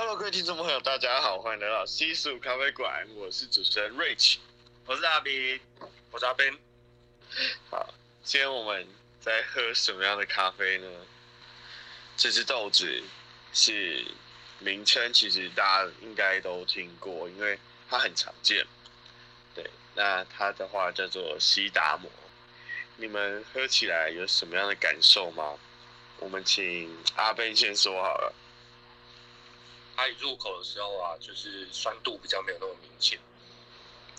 Hello，各位听众朋友，大家好，欢迎来到西蜀咖啡馆，我是主持人 Rich，我是阿斌，我是阿 Ben。好，今天我们在喝什么样的咖啡呢？这支豆子是名称，其实大家应该都听过，因为它很常见。对，那它的话叫做西达摩。你们喝起来有什么样的感受吗？我们请阿 Ben 先说好了。它一入口的时候啊，就是酸度比较没有那么明显，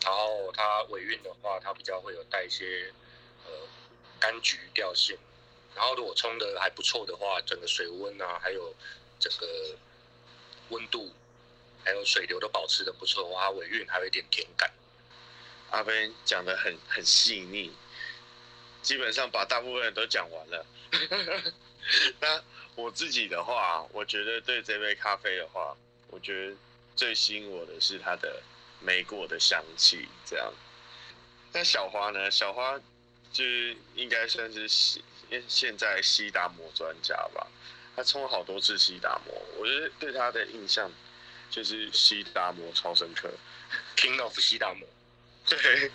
然后它尾韵的话，它比较会有带一些呃柑橘调性，然后如果冲的还不错的话，整个水温啊，还有整个温度，还有水流都保持的不错的话，尾韵还有一点甜感。阿 Ben 讲的很很细腻，基本上把大部分都讲完了。那我自己的话，我觉得对这杯咖啡的话，我觉得最吸引我的是它的莓果的香气。这样，那小花呢？小花就是应该算是西现在西达摩专家吧？他冲了好多次西达摩，我觉得对他的印象就是西达摩超深刻，King of 西达摩。对。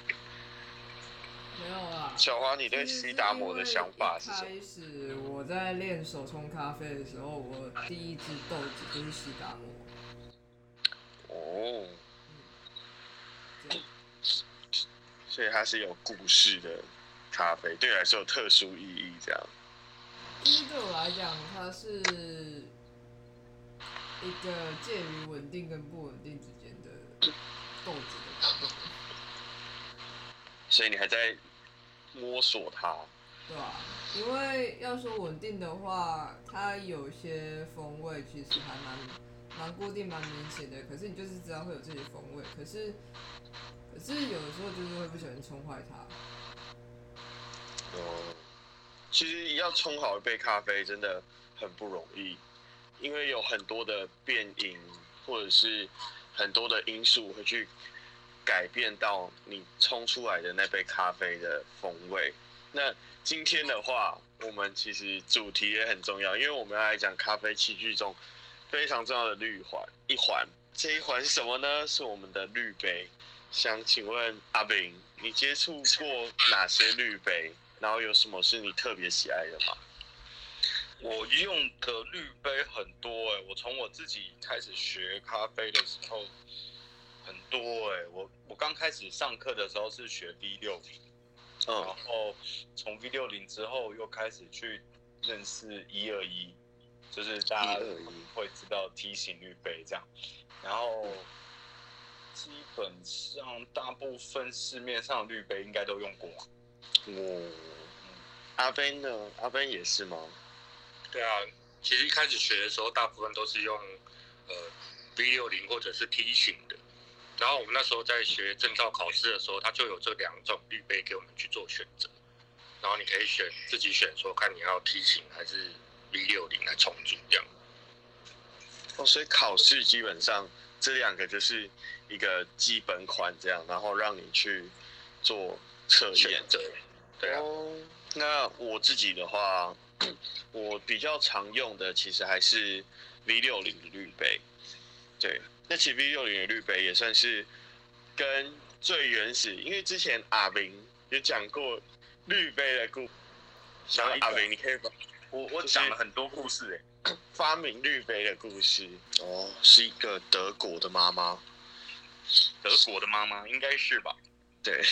没有啦，小花，你对西达摩的想法是什么？开始我在练手冲咖啡的时候，我第一支豆子就是西达摩。哦。嗯。所以它是有故事的咖啡，对你来说有特殊意义，这样。第一对我来讲，它是一个介于稳定跟不稳定之间的豆子的所以你还在摸索它，对啊，因为要说稳定的话，它有些风味其实还蛮蛮固定、蛮明显的。可是你就是知道会有这些风味，可是可是有的时候就是会不小心冲坏它。哦，其实要冲好一杯咖啡真的很不容易，因为有很多的变因，或者是很多的因素会去。改变到你冲出来的那杯咖啡的风味。那今天的话，我们其实主题也很重要，因为我们要来讲咖啡器具中非常重要的滤环一环。这一环是什么呢？是我们的滤杯。想请问阿炳，你接触过哪些滤杯？然后有什么是你特别喜爱的吗？我用的滤杯很多哎、我从我自己开始学咖啡的时候。很多哎、欸，我我刚开始上课的时候是学 V 六零，然后从 V 六零之后又开始去认识一二一，就是大家会知道梯形滤杯这样，然后基本上大部分市面上的滤杯应该都用过。哦，阿 Ben 呢？阿 Ben 也是吗？对啊，其实一开始学的时候，大部分都是用呃 V 六零或者是梯形的。然后我们那时候在学证照考试的时候，他就有这两种滤杯给我们去做选择，然后你可以选自己选，说看你要梯形还是 V 六零来冲煮这样。哦，所以考试基本上这两个就是一个基本款这样，然后让你去做测验。对啊。哦，那我自己的话，我比较常用的其实还是 V 六零的滤杯，对。那其实 V 六零的绿杯也算是跟最原始，因为之前阿明有讲过绿杯的故事。想阿明，你可以把我我讲了很多故事哎，发明绿杯的故事哦，是一个德国的妈妈，德国的妈妈应该是吧？对，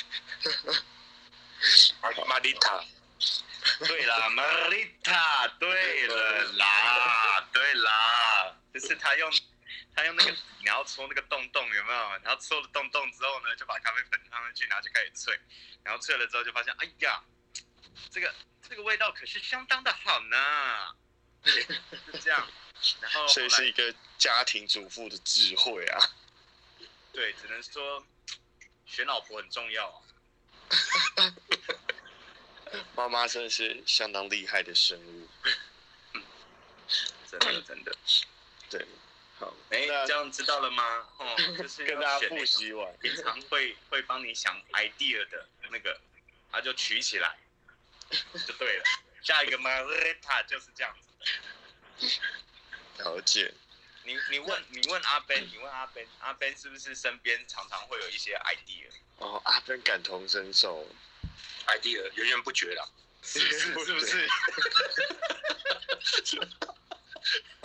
玛丽塔，对啦，玛丽塔，对了啦，对啦，就是他用。他用那个，你要戳那个洞洞有没有？然后戳了洞洞之后呢，就把咖啡粉放上去，然后就开始萃。然后萃了之后就发现，哎呀，这个这个味道可是相当的好呢。是这样。然后，后所以是一个家庭主妇的智慧啊。对，只能说选老婆很重要啊。妈妈真的是相当厉害的生物。真的真的，对。好，哎、欸，这样知道了吗？哦，就是跟大家复习完，平常会会帮你想 idea 的那个，他就取起来，就对了。下一个 Marita 就是这样子的。了解。你你问你问阿 Ben，你问阿 Ben，阿 Ben 是不是身边常常会有一些 idea？哦，阿 Ben 感同身受，idea 源源不绝啦，是不是？是不是？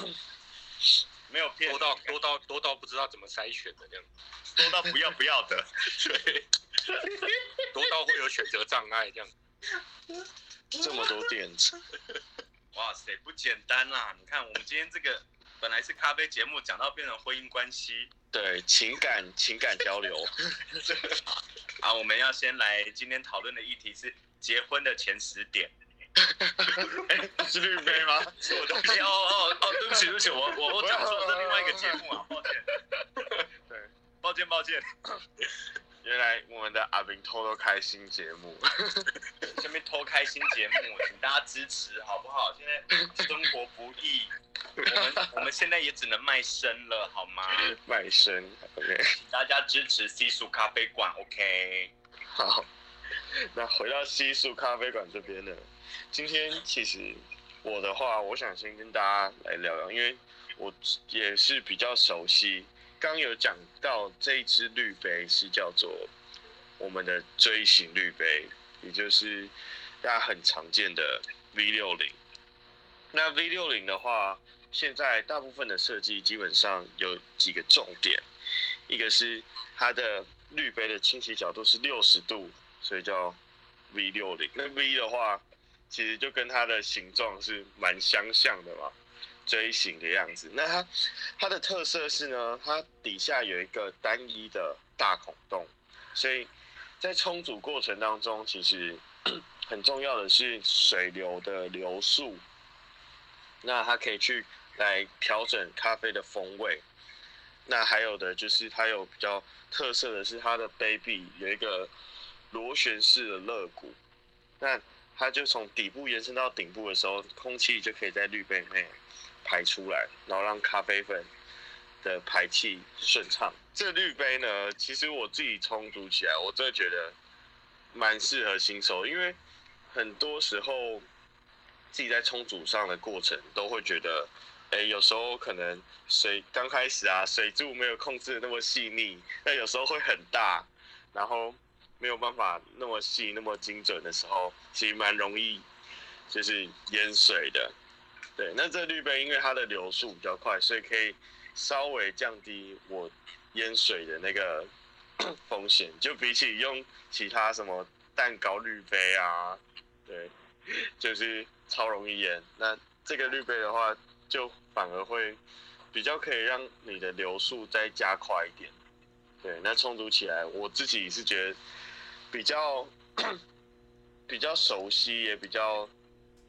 没有骗，多到多到多到不知道怎么筛选的这样，多到不要不要的，对，多到会有选择障碍这样，这么多点子，哇塞，不简单啦！你看我们今天这个本来是咖啡节目，讲到变成婚姻关系，对，情感情感交流，好，我们要先来今天讨论的议题是结婚的前十点。是绿杯吗？是我东西哦哦哦，对不起对不起，我我我讲错了，是另外一个节目啊，抱歉。对，抱歉抱歉。原来我们的阿明偷偷开新节目，下面偷开新节目，请大家支持好不好？现在生活不易，我们我们现在也只能卖身了，好吗？卖身，OK。请大家支持西蜀咖啡馆，OK。好，那回到西蜀咖啡馆这边呢？今天其实我的话，我想先跟大家来聊聊，因为我也是比较熟悉。刚有讲到这一支滤杯是叫做我们的锥形滤杯，也就是大家很常见的 V 六零。那 V 六零的话，现在大部分的设计基本上有几个重点，一个是它的滤杯的倾斜角度是六十度，所以叫 V 六零。那 V 的话，其实就跟它的形状是蛮相像的嘛，锥形的样子。那它它的特色是呢，它底下有一个单一的大孔洞，所以在冲煮过程当中，其实 很重要的是水流的流速。那它可以去来调整咖啡的风味。那还有的就是它有比较特色的是它的杯壁有一个螺旋式的肋骨。那它就从底部延伸到顶部的时候，空气就可以在滤杯内排出来，然后让咖啡粉的排气顺畅。这滤杯呢，其实我自己冲煮起来，我真的觉得蛮适合新手，因为很多时候自己在冲煮上的过程都会觉得，哎，有时候可能水刚开始啊，水柱没有控制的那么细腻，那有时候会很大，然后。没有办法那么细、那么精准的时候，其实蛮容易就是淹水的。对，那这滤杯因为它的流速比较快，所以可以稍微降低我淹水的那个 风险。就比起用其他什么蛋糕滤杯啊，对，就是超容易淹。那这个滤杯的话，就反而会比较可以让你的流速再加快一点。对，那充足起来，我自己是觉得。比较 比较熟悉，也比较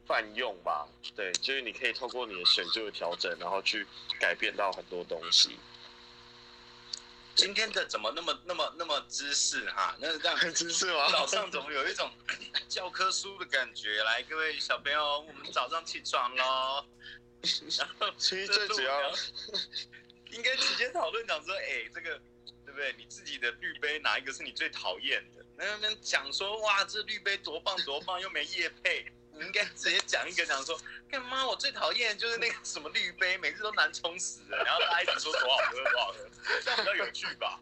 泛用吧。对，就是你可以透过你的水柱的调整，然后去改变到很多东西。今天的怎么那么那么那么知识哈？那是这样很知识吗？早上怎么有一种 教科书的感觉？来，各位小朋友，我们早上起床喽。然后其实最主要 应该直接讨论讲说，哎、欸，这个对不对？你自己的滤杯哪一个是你最讨厌的？那边讲说哇，这绿杯多棒多棒，又没叶配，你应该直接讲一个讲说，干妈？我最讨厌就是那个什么绿杯，每次都难冲死了，然后他一直说多好喝多好喝，这样比较有趣吧？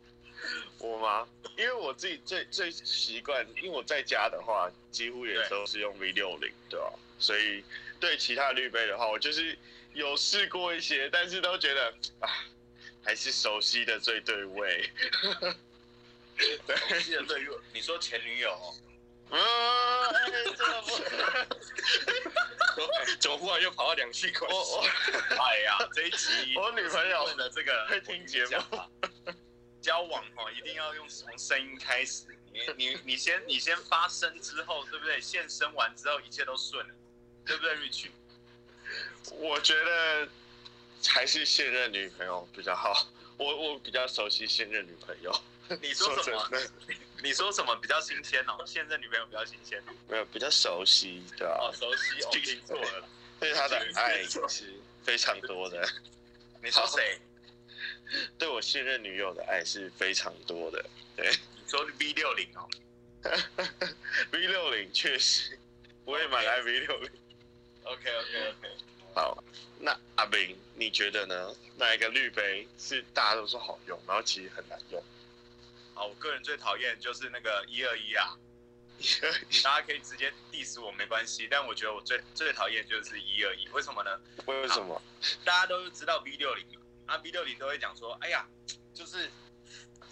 我吗？因为我自己最最习惯，因为我在家的话，几乎也都是用 V 六零，对吧？所以对其他绿杯的话，我就是有试过一些，但是都觉得啊，还是熟悉的最对味。对，记得对，你说前女友，嗯，哎，真的不，怎么忽然又跑到两性关系？我我，哎呀，这一集我女朋友的这个会听节目，交往哈一定要用从声音开始，你你你先你先发声之后，对不对？现身完之后一切都顺了，对不对，Rich？我觉得还是现任女朋友比较好，我我比较熟悉现任女朋友。你说什么？你说什么比较新鲜哦？现任女朋友比较新鲜，没有比较熟悉，对吧？哦，熟悉，我听错了。对他的爱是非常多的。你说谁？对我现任女友的爱是非常多的。对，你说 V 六零哦？V 六零确实，我也蛮爱 V 六零。OK OK OK。好，那阿明，你觉得呢？哪一个滤杯是大家都说好用，然后其实很难用？好，我个人最讨厌就是那个一二一啊，大家可以直接 diss 我没关系，但我觉得我最最讨厌就是一二一，为什么呢？为什么？大家都知道 V 六零，啊 V 六零都会讲说，哎呀，就是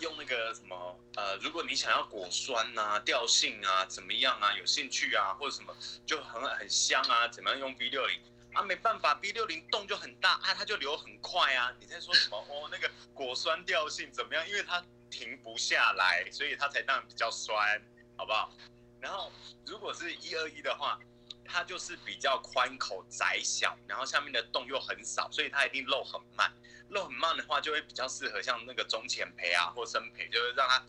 用那个什么，呃，如果你想要果酸啊、调性啊、怎么样啊、有兴趣啊，或者什么就很很香啊，怎么样用 V 六零？啊，没办法，B 六零动就很大啊，它就流很快啊。你在说什么？哦，那个果酸调性怎么样？因为它停不下来，所以它才当然比较酸，好不好？然后如果是一二一的话，它就是比较宽口窄小，然后下面的洞又很少，所以它一定漏很慢。漏很慢的话，就会比较适合像那个中浅培啊或深培，就是让它。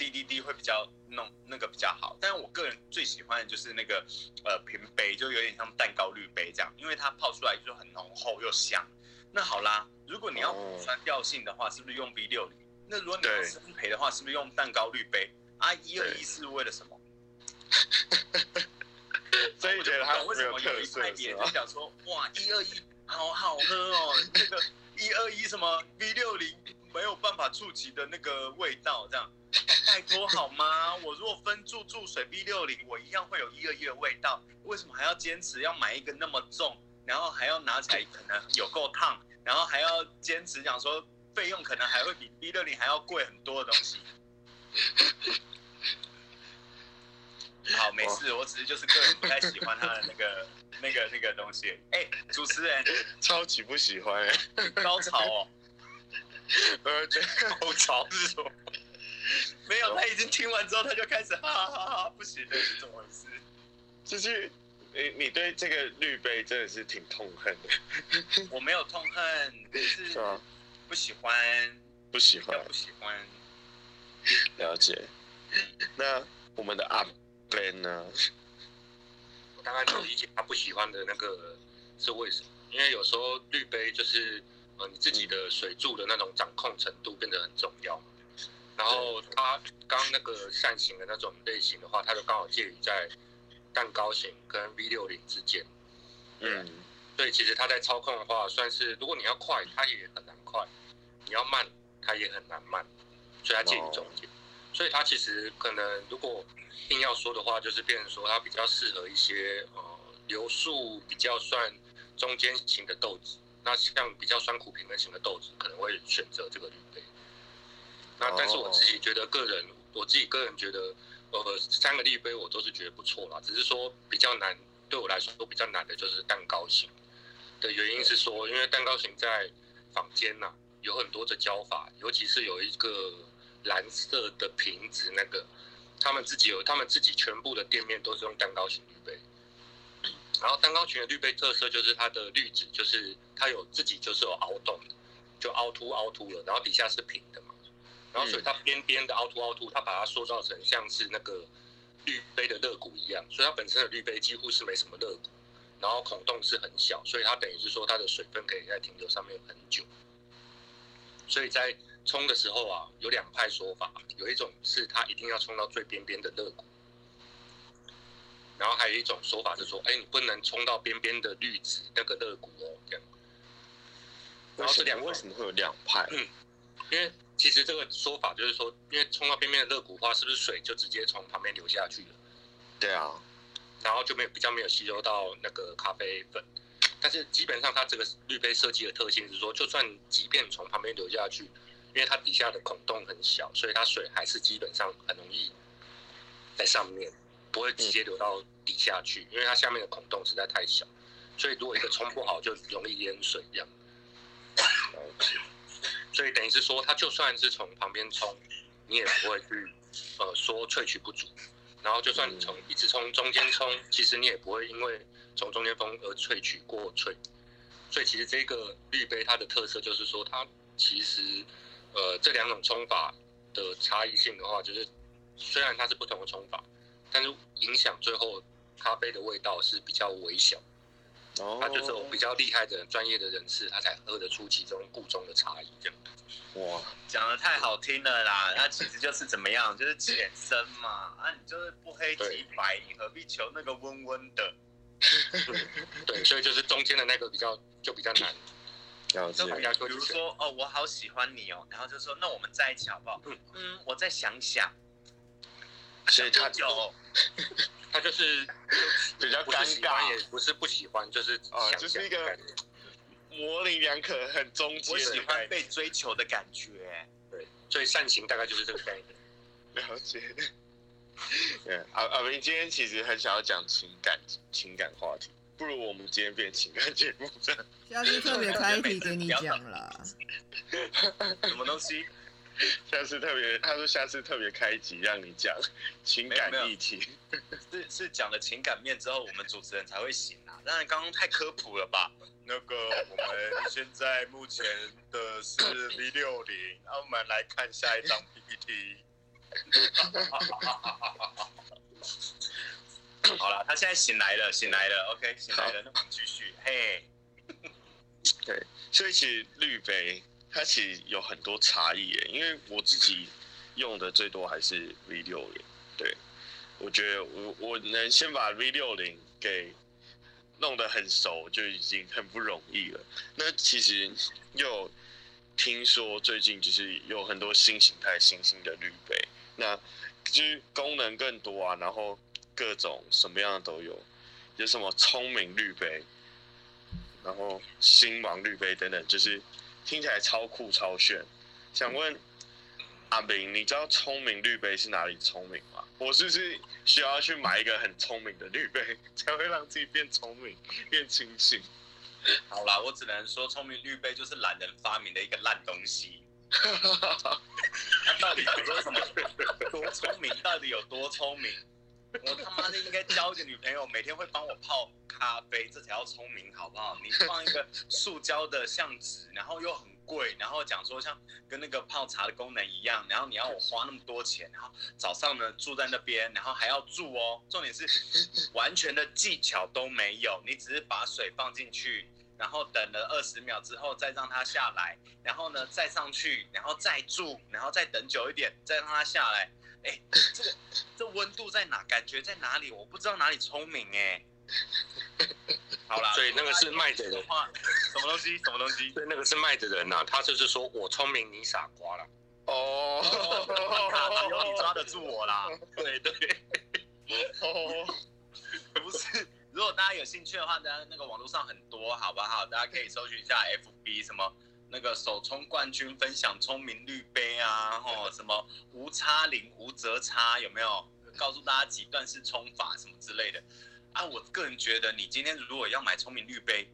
滴滴滴会比较弄那个比较好，但是我个人最喜欢的就是那个呃平杯，就有点像蛋糕滤杯这样，因为它泡出来就很浓厚又香。那好啦，如果你要补酸调性的话，是不是用 V 六零？那如果你要深焙的话，是不是用蛋糕滤杯？啊，一二一是为了什么？所以我觉得它为什么有一派别人讲说，哇，一二一好好喝哦，这个一二一什么 V 六零没有办法触及的那个味道这样。拜托好吗？我如果分注注水 V 六零，我一样会有一二一的味道。为什么还要坚持要买一个那么重，然后还要拿起来可能有够烫，然后还要坚持讲说费用可能还会比 B 六零还要贵很多的东西？好，没事，我只是就是个人不太喜欢他的那个 那个那个东西。哎、欸，主持人，超级不喜欢哎，高潮哦，呃，这高潮是什么？没有，他已经听完之后，他就开始哈哈哈哈，不行的，是怎么回事？就是你，你对这个绿杯真的是挺痛恨的。我没有痛恨，是不喜欢，不喜欢，不喜欢。了解。那我们的阿 Ben 呢？我大概能理解他不喜欢的那个是为什么？因为有时候滤杯就是呃你自己的水柱的那种掌控程度变得很重要。然后他刚那个扇形的那种类型的话，它就刚好介于在蛋糕型跟 V 六零之间。嗯，所以其实它在操控的话，算是如果你要快，它也很难快；你要慢，它也很难慢。所以它介于中间。所以它其实可能如果硬要说的话，就是变成说它比较适合一些呃流速比较算中间型的豆子。那像比较酸苦平衡型的豆子，可能会选择这个滤杯。那但是我自己觉得，个人我自己个人觉得，呃，三个滤杯我都是觉得不错啦。只是说比较难，对我来说都比较难的就是蛋糕型的原因是说，因为蛋糕型在坊间呐有很多的教法，尤其是有一个蓝色的瓶子那个，他们自己有他们自己全部的店面都是用蛋糕型滤杯。然后蛋糕型的滤杯特色就是它的滤纸就是它有自己就是有凹洞的，就凹凸凹凸了，然后底下是平的嘛。然后，所以它边边的凹凸凹凸，它把它塑造成像是那个滤杯的肋骨一样，所以它本身的滤杯几乎是没什么肋骨，然后孔洞是很小，所以它等于是说它的水分可以在停留上面很久。所以在冲的时候啊，有两派说法，有一种是它一定要冲到最边边的肋骨，然后还有一种说法是说，哎，你不能冲到边边的绿纸那个肋骨哦，这样。然后这两为什么会有两派？嗯，因为。其实这个说法就是说，因为冲到边边的肋骨的话，是不是水就直接从旁边流下去了？对啊，然后就没有比较没有吸收到那个咖啡粉。但是基本上它这个滤杯设计的特性是说，就算即便从旁边流下去，因为它底下的孔洞很小，所以它水还是基本上很容易在上面，不会直接流到底下去，因为它下面的孔洞实在太小，所以如果一个冲不好，就容易淹水这样。所以等于是说，它就算是从旁边冲，你也不会去，呃，说萃取不足。然后就算你从一直从中间冲，其实你也不会因为从中间冲而萃取过萃。所以其实这个滤杯它的特色就是说，它其实，呃，这两种冲法的差异性的话，就是虽然它是不同的冲法，但是影响最后咖啡的味道是比较微小。哦他就是有比较厉害的专业的人士，他才喝得出其中故中的差异。这样，哇，讲的太好听了啦！那其实就是怎么样，就是浅深嘛。啊，你就是不黑即白，你何必求那个温温的？对，所以就是中间的那个比较就比较难。了解。比如说哦，我好喜欢你哦，然后就说那我们在一起好不好？嗯嗯，我再想想。所以他就他就是 比较尴尬，也不是不喜欢，就是啊，就是一个模棱两可，很中间。我喜欢被追求的感觉。对，所以善行大概就是这个概念。了解。对，阿阿明今天其实很想要讲情感情感话题，不如我们今天变情感节目这样。下次特别开题给你讲了。什么东西？下次特别，他说下次特别开集让你讲情感议题。是是讲了情感面之后，我们主持人才会醒啊。当然刚刚太科普了吧？那个我们现在目前的是 V 六零，那我们来看下一张 PPT。好了，他现在醒来了，醒来了，OK，醒来了，那我们继续，嘿。对，所以其实绿杯它其实有很多差异耶，因为我自己用的最多还是 V 六零。对，我觉得我我能先把 V 六零给弄得很熟，就已经很不容易了。那其实又听说最近就是有很多新形态、新兴的绿杯。那就是功能更多啊，然后各种什么样的都有，有什么聪明滤杯，然后星芒滤杯等等，就是听起来超酷超炫。想问阿明，你知道聪明滤杯是哪里聪明吗？我是不是需要去买一个很聪明的滤杯，才会让自己变聪明、变清醒？好啦，我只能说，聪明滤杯就是懒人发明的一个烂东西。哈哈哈他到底有多什么？多聪明？到底有多聪明？我他妈的应该交一个女朋友，每天会帮我泡咖啡，这才叫聪明，好不好？你放一个塑胶的相纸，然后又很贵，然后讲说像跟那个泡茶的功能一样，然后你要我花那么多钱，然后早上呢住在那边，然后还要住哦。重点是完全的技巧都没有，你只是把水放进去。然后等了二十秒之后，再让它下来，然后呢，再上去，然后再住，然后再等久一点，再让它下来。哎，这个这温度在哪？感觉在哪里？我不知道哪里聪明哎。好啦，所以那个是卖的人。什么东西？什么东西？对，那个是卖的人呐、啊，他就是说我聪明，你傻瓜了。哦，只有你抓得住我啦。对对。哦，不是。如果大家有兴趣的话，大家那个网络上很多，好不好？大家可以搜寻一下 FB 什么那个首冲冠军分享聪明滤杯啊，吼 什么无差零无折差有没有？告诉大家几段式冲法什么之类的啊。我个人觉得，你今天如果要买聪明滤杯，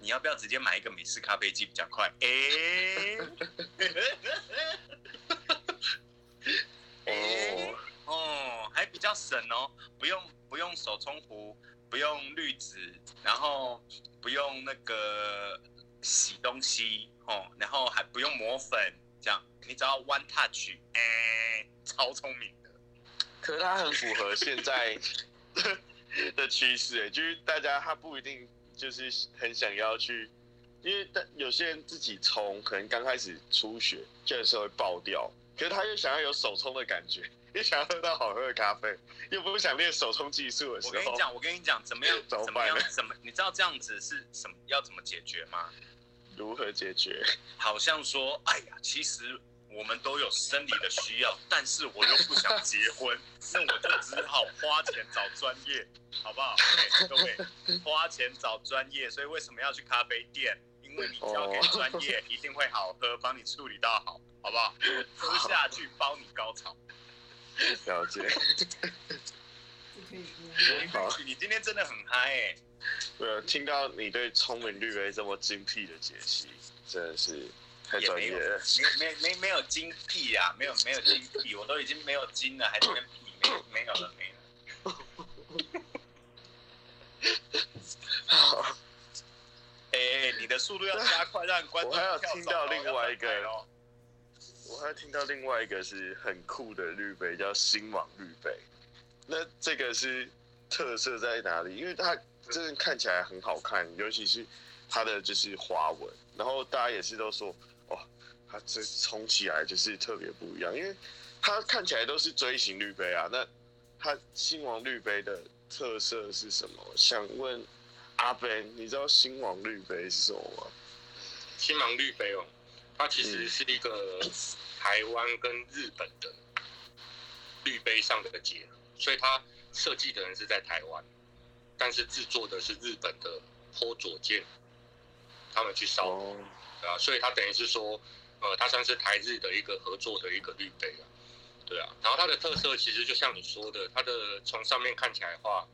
你要不要直接买一个美式咖啡机比较快？哎、欸，哎、欸，哦，还比较省哦，不用。不用手冲壶，不用滤纸，然后不用那个洗东西哦，然后还不用磨粉，这样你只要 one touch，哎、超聪明的。可是它很符合现在 的趋势，就是大家他不一定就是很想要去，因为但有些人自己冲，可能刚开始初学，这个时候会爆掉，可是他又想要有手冲的感觉。你 想要喝到好喝的咖啡，又不想练手冲技术的时候，我跟你讲，我跟你讲，怎么样？怎么样？怎么？你知道这样子是什么？要怎么解决吗？如何解决？好像说，哎呀，其实我们都有生理的需要，但是我又不想结婚，那我就只好花钱找专业，好不好？各位，花钱找专业，所以为什么要去咖啡店？因为你交给专业，一定会好喝，帮你处理到好，好不好？喝下去包你高潮。了解。好，你今天真的很嗨哎！对啊，听到你对聪明绿杯这么精辟的解析，真的是太专业了。没没没没有精辟啊，没有没有精辟，我都已经没有精了，还是跟屁没有没有了没了。好，哎哎，你的速度要加快，让观众我还有听到另外一个哦。我还听到另外一个是很酷的绿杯，叫星芒绿杯。那这个是特色在哪里？因为它真的看起来很好看，尤其是它的就是花纹。然后大家也是都说，哇，它这冲起来就是特别不一样，因为它看起来都是锥形绿杯啊。那它星芒绿杯的特色是什么？想问阿 Ben，你知道星王绿杯是什么吗？新王绿杯哦，它其实是一个台湾跟日本的滤杯上的结合，所以它设计的人是在台湾，但是制作的是日本的坡佐健，他们去烧，哦、啊，所以它等于是说，呃，它算是台日的一个合作的一个滤杯啊。对啊，然后它的特色其实就像你说的，它的从上面看起来的话，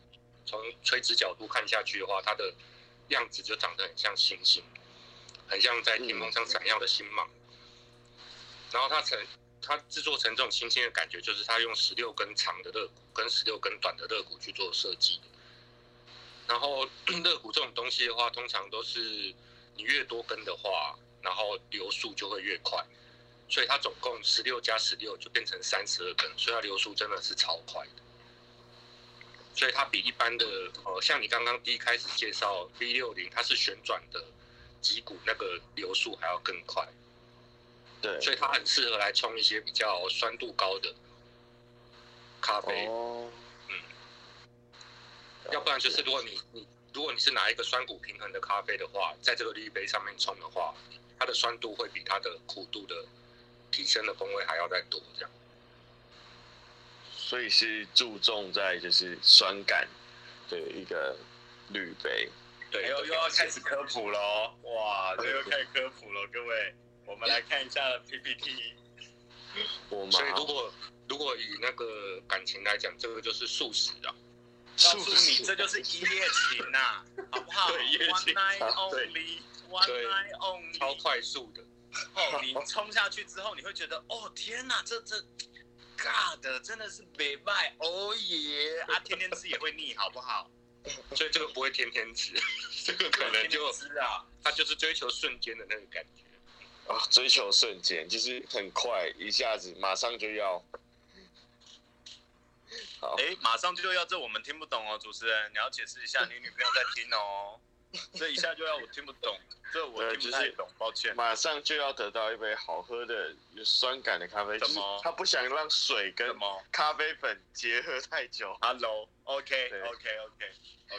从垂直角度看下去的话，它的样子就长得很像星星，很像在天空上闪耀的星芒。然后它成它制作成这种星星的感觉，就是它用十六根长的肋骨跟十六根短的肋骨去做设计。然后 肋骨这种东西的话，通常都是你越多根的话，然后流速就会越快。所以它总共十六加十六就变成三十二根，所以它流速真的是超快的。所以它比一般的呃，像你刚刚第一开始介绍 V 六零，它是旋转的击鼓，那个流速还要更快。对，所以它很适合来冲一些比较酸度高的咖啡。哦。嗯。要不然就是如果你你如果你是拿一个酸苦平衡的咖啡的话，在这个滤杯上面冲的话，它的酸度会比它的苦度的。提升的风味还要再多，这样，所以是注重在就是酸感的一个滤杯。对，又又要开始科普喽！哇，这又开始科普了，各位，我们来看一下 PPT。我所以如果如果以那个感情来讲，这个就是素食啊。告诉你，这就是一夜情呐、啊，好不好？对，一夜情。One night only，One night only，超快速的。哦，你冲下去之后，你会觉得哦天哪，这这，God，真的是美卖，哦耶啊！天天吃也会腻，好不好？所以这个不会天天吃，这个可能就吃啊，他就是追求瞬间的那个感觉啊，追求瞬间就是很快，一下子马上就要。好，哎，马上就要，这我们听不懂哦，主持人，你要解释一下，你女朋友在听哦。这一下就要我听不懂，这我听不太懂，抱歉。马上就要得到一杯好喝的有酸感的咖啡，什么？他不想让水跟咖啡粉结合太久。Hello，OK，OK，OK，OK，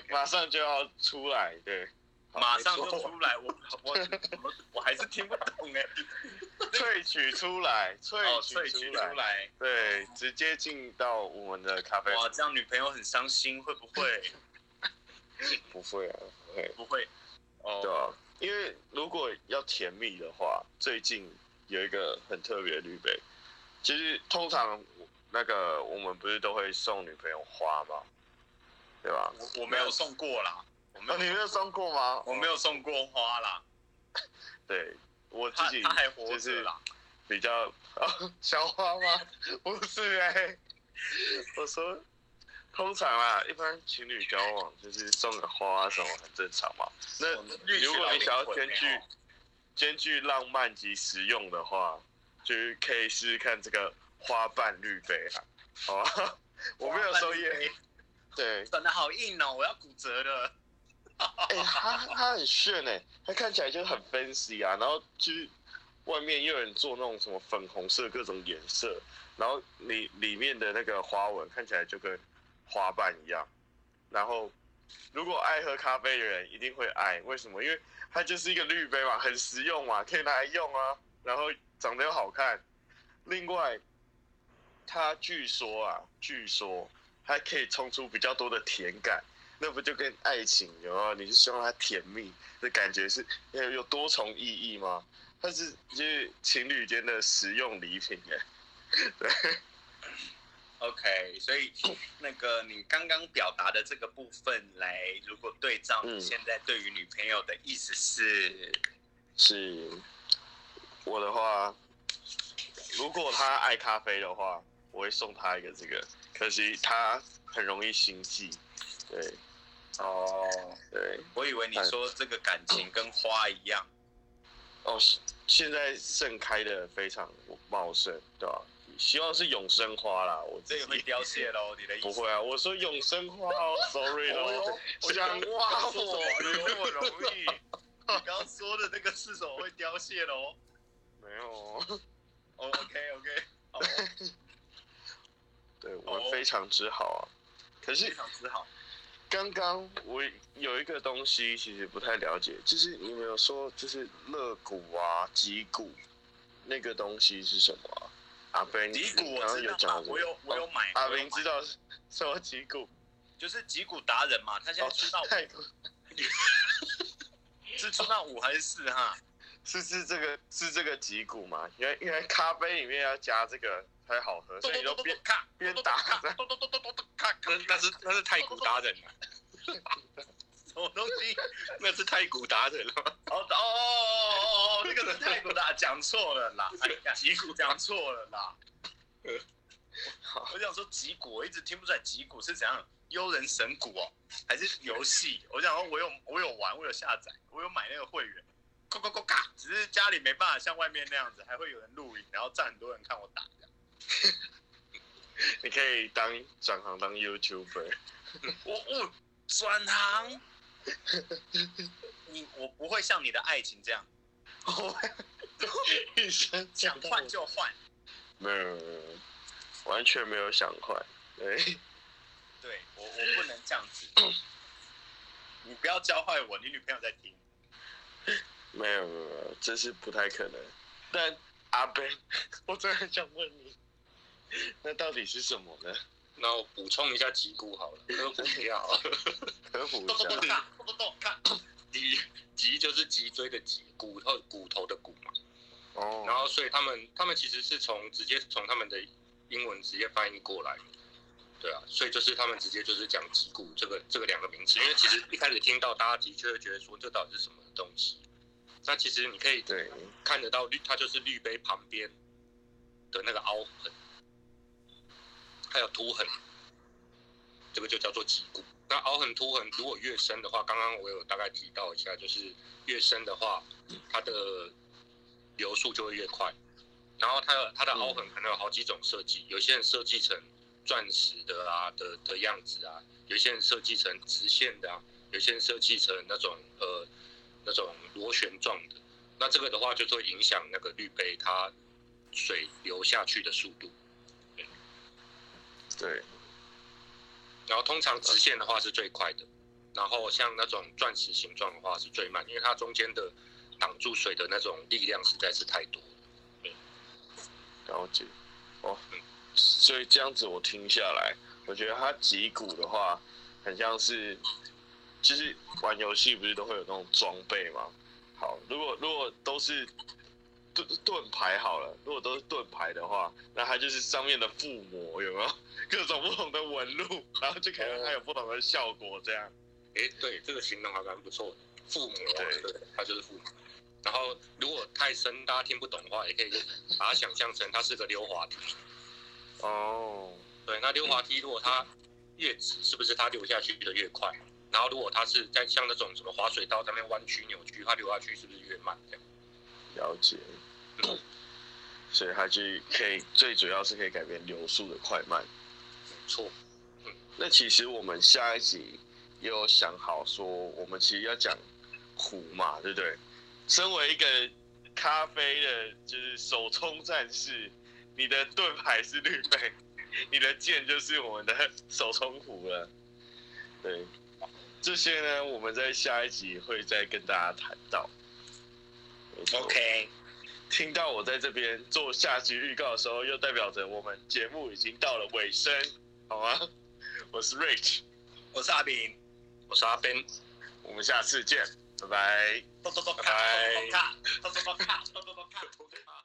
马上就要出来，对，马上就出来，我我我我还是听不懂哎。萃取出来，萃取出来，对，直接进到我们的咖啡。哇，这样女朋友很伤心，会不会？不会啊。不会，哦，对啊，因为如果要甜蜜的话，最近有一个很特别的绿杯，其实通常那个我们不是都会送女朋友花吗？对吧？我我没有送过啦，我没有、啊、你没有送过吗？我没有送过花啦。对，我自己就是比较哦，小花吗？不是哎、欸，我说。通常啊，一般情侣交往就是送个花什么很正常嘛。那如果你想要兼具兼具浪漫及实用的话，就是可以试试看这个花瓣绿杯啊，好吧？我没有收耶。对，长得好硬哦，我要骨折了。哎、欸，它它很炫哎，它看起来就很 fancy 啊，然后就是外面又有人做那种什么粉红色各种颜色，然后里里面的那个花纹看起来就跟。花瓣一样，然后如果爱喝咖啡的人一定会爱，为什么？因为它就是一个滤杯嘛，很实用嘛，可以拿来用啊，然后长得又好看。另外，它据说啊，据说还可以冲出比较多的甜感，那不就跟爱情有啊？你是希望它甜蜜的感觉是有有多重意义吗？它是就是情侣间的实用礼品哎，对。OK，所以那个你刚刚表达的这个部分来，如果对照你现在对于女朋友的意思是，嗯、是，我的话，如果她爱咖啡的话，我会送她一个这个，可惜她很容易心悸，对，哦，对，我以为你说这个感情跟花一样，哦，现在盛开的非常茂盛，对吧？希望是永生花啦，我这个会凋谢喽，你的意思？不会啊，我说永生花哦，sorry 喽，我想挖我，你那么容易。你刚刚说的那个是什么会凋谢喽？没有。OK OK，好。对我非常之好啊，可是非常之好。刚刚我有一个东西其实不太了解，就是你们有说就是肋骨啊、脊骨那个东西是什么啊？阿斌，脊骨刚刚有讲过，我有我有买。阿斌知道什么脊骨？就是脊骨达人嘛，他现在出到五，是出到五还是四哈？是是这个是这个脊骨嘛？因为因为咖啡里面要加这个才好喝，所以你都边边打。那是那是太古达人了。什么东西？那是太古达人了。哦哦哦哦哦，那个是太鼓达，讲错了啦。哎呀，吉谷讲错了啦。我想说吉谷，我一直听不出来吉谷是怎样。幽人神谷哦，还是游戏？我想说，我有我有玩，我有下载，我有买那个会员。咕咕咕嘎，只是家里没办法像外面那样子，还会有人录影，然后站很多人看我打这样。你可以当转行当 YouTuber。我我转行？你我不会像你的爱情这样，想换就换。没有，完全没有想换。对。对我，我不能这样子。你不要教坏我，你女朋友在听。没有没有没有，这是不太可能。但阿 Ben，我真的很想问你，那到底是什么呢？那我补充一下脊骨好了，科普一下啊，科普一下。看，脊脊就是脊椎的脊，骨头骨头的骨嘛。哦。然后，所以他们他们其实是从直接从他们的英文直接翻译过来。对啊，所以就是他们直接就是讲脊骨这个这个两个名词，因为其实一开始听到大家的确会觉得说，这到底是什么东西？那其实你可以对看得到绿，它就是绿杯旁边的那个凹痕，还有凸痕，这个就叫做脊骨。那凹痕凸痕如果越深的话，刚刚我有大概提到一下，就是越深的话，它的流速就会越快。然后它的它的凹痕可能有好几种设计，有些人设计成。钻石的啊的的样子啊，有些人设计成直线的啊，有些人设计成那种呃那种螺旋状的，那这个的话就会影响那个滤杯它水流下去的速度。对。对。然后通常直线的话是最快的，然后像那种钻石形状的话是最慢，因为它中间的挡住水的那种力量实在是太多了。对。了解。哦。嗯所以这样子我听下来，我觉得它脊骨的话，很像是，就是玩游戏不是都会有那种装备吗？好，如果如果都是盾盾牌好了，如果都是盾牌的话，那它就是上面的附魔有没有？各种不同的纹路，然后就可能它有不同的效果这样。哎、欸，对，这个形容还蛮不错的，附魔，对，对，它就是附魔。然后如果太深大家听不懂的话，也可以把它想象成它是个溜滑梯。哦，对，那溜滑梯如果它越直，是不是它流下去的越快？然后如果它是在像那种什么滑水道上面弯曲扭曲，它流下去是不是越慢？这样了解，嗯，所以它就可以最主要是可以改变流速的快慢。没错，嗯，那其实我们下一集也有想好说，我们其实要讲壶嘛，对不对？身为一个咖啡的，就是手冲战士。你的盾牌是绿杯，你的剑就是我们的手冲壶了。对，这些呢，我们在下一集会再跟大家谈到。OK，听到我在这边做下集预告的时候，又代表着我们节目已经到了尾声，好吗？我是 Rich，我是阿炳，我是阿 Ben，我们下次见，拜拜。拜拜。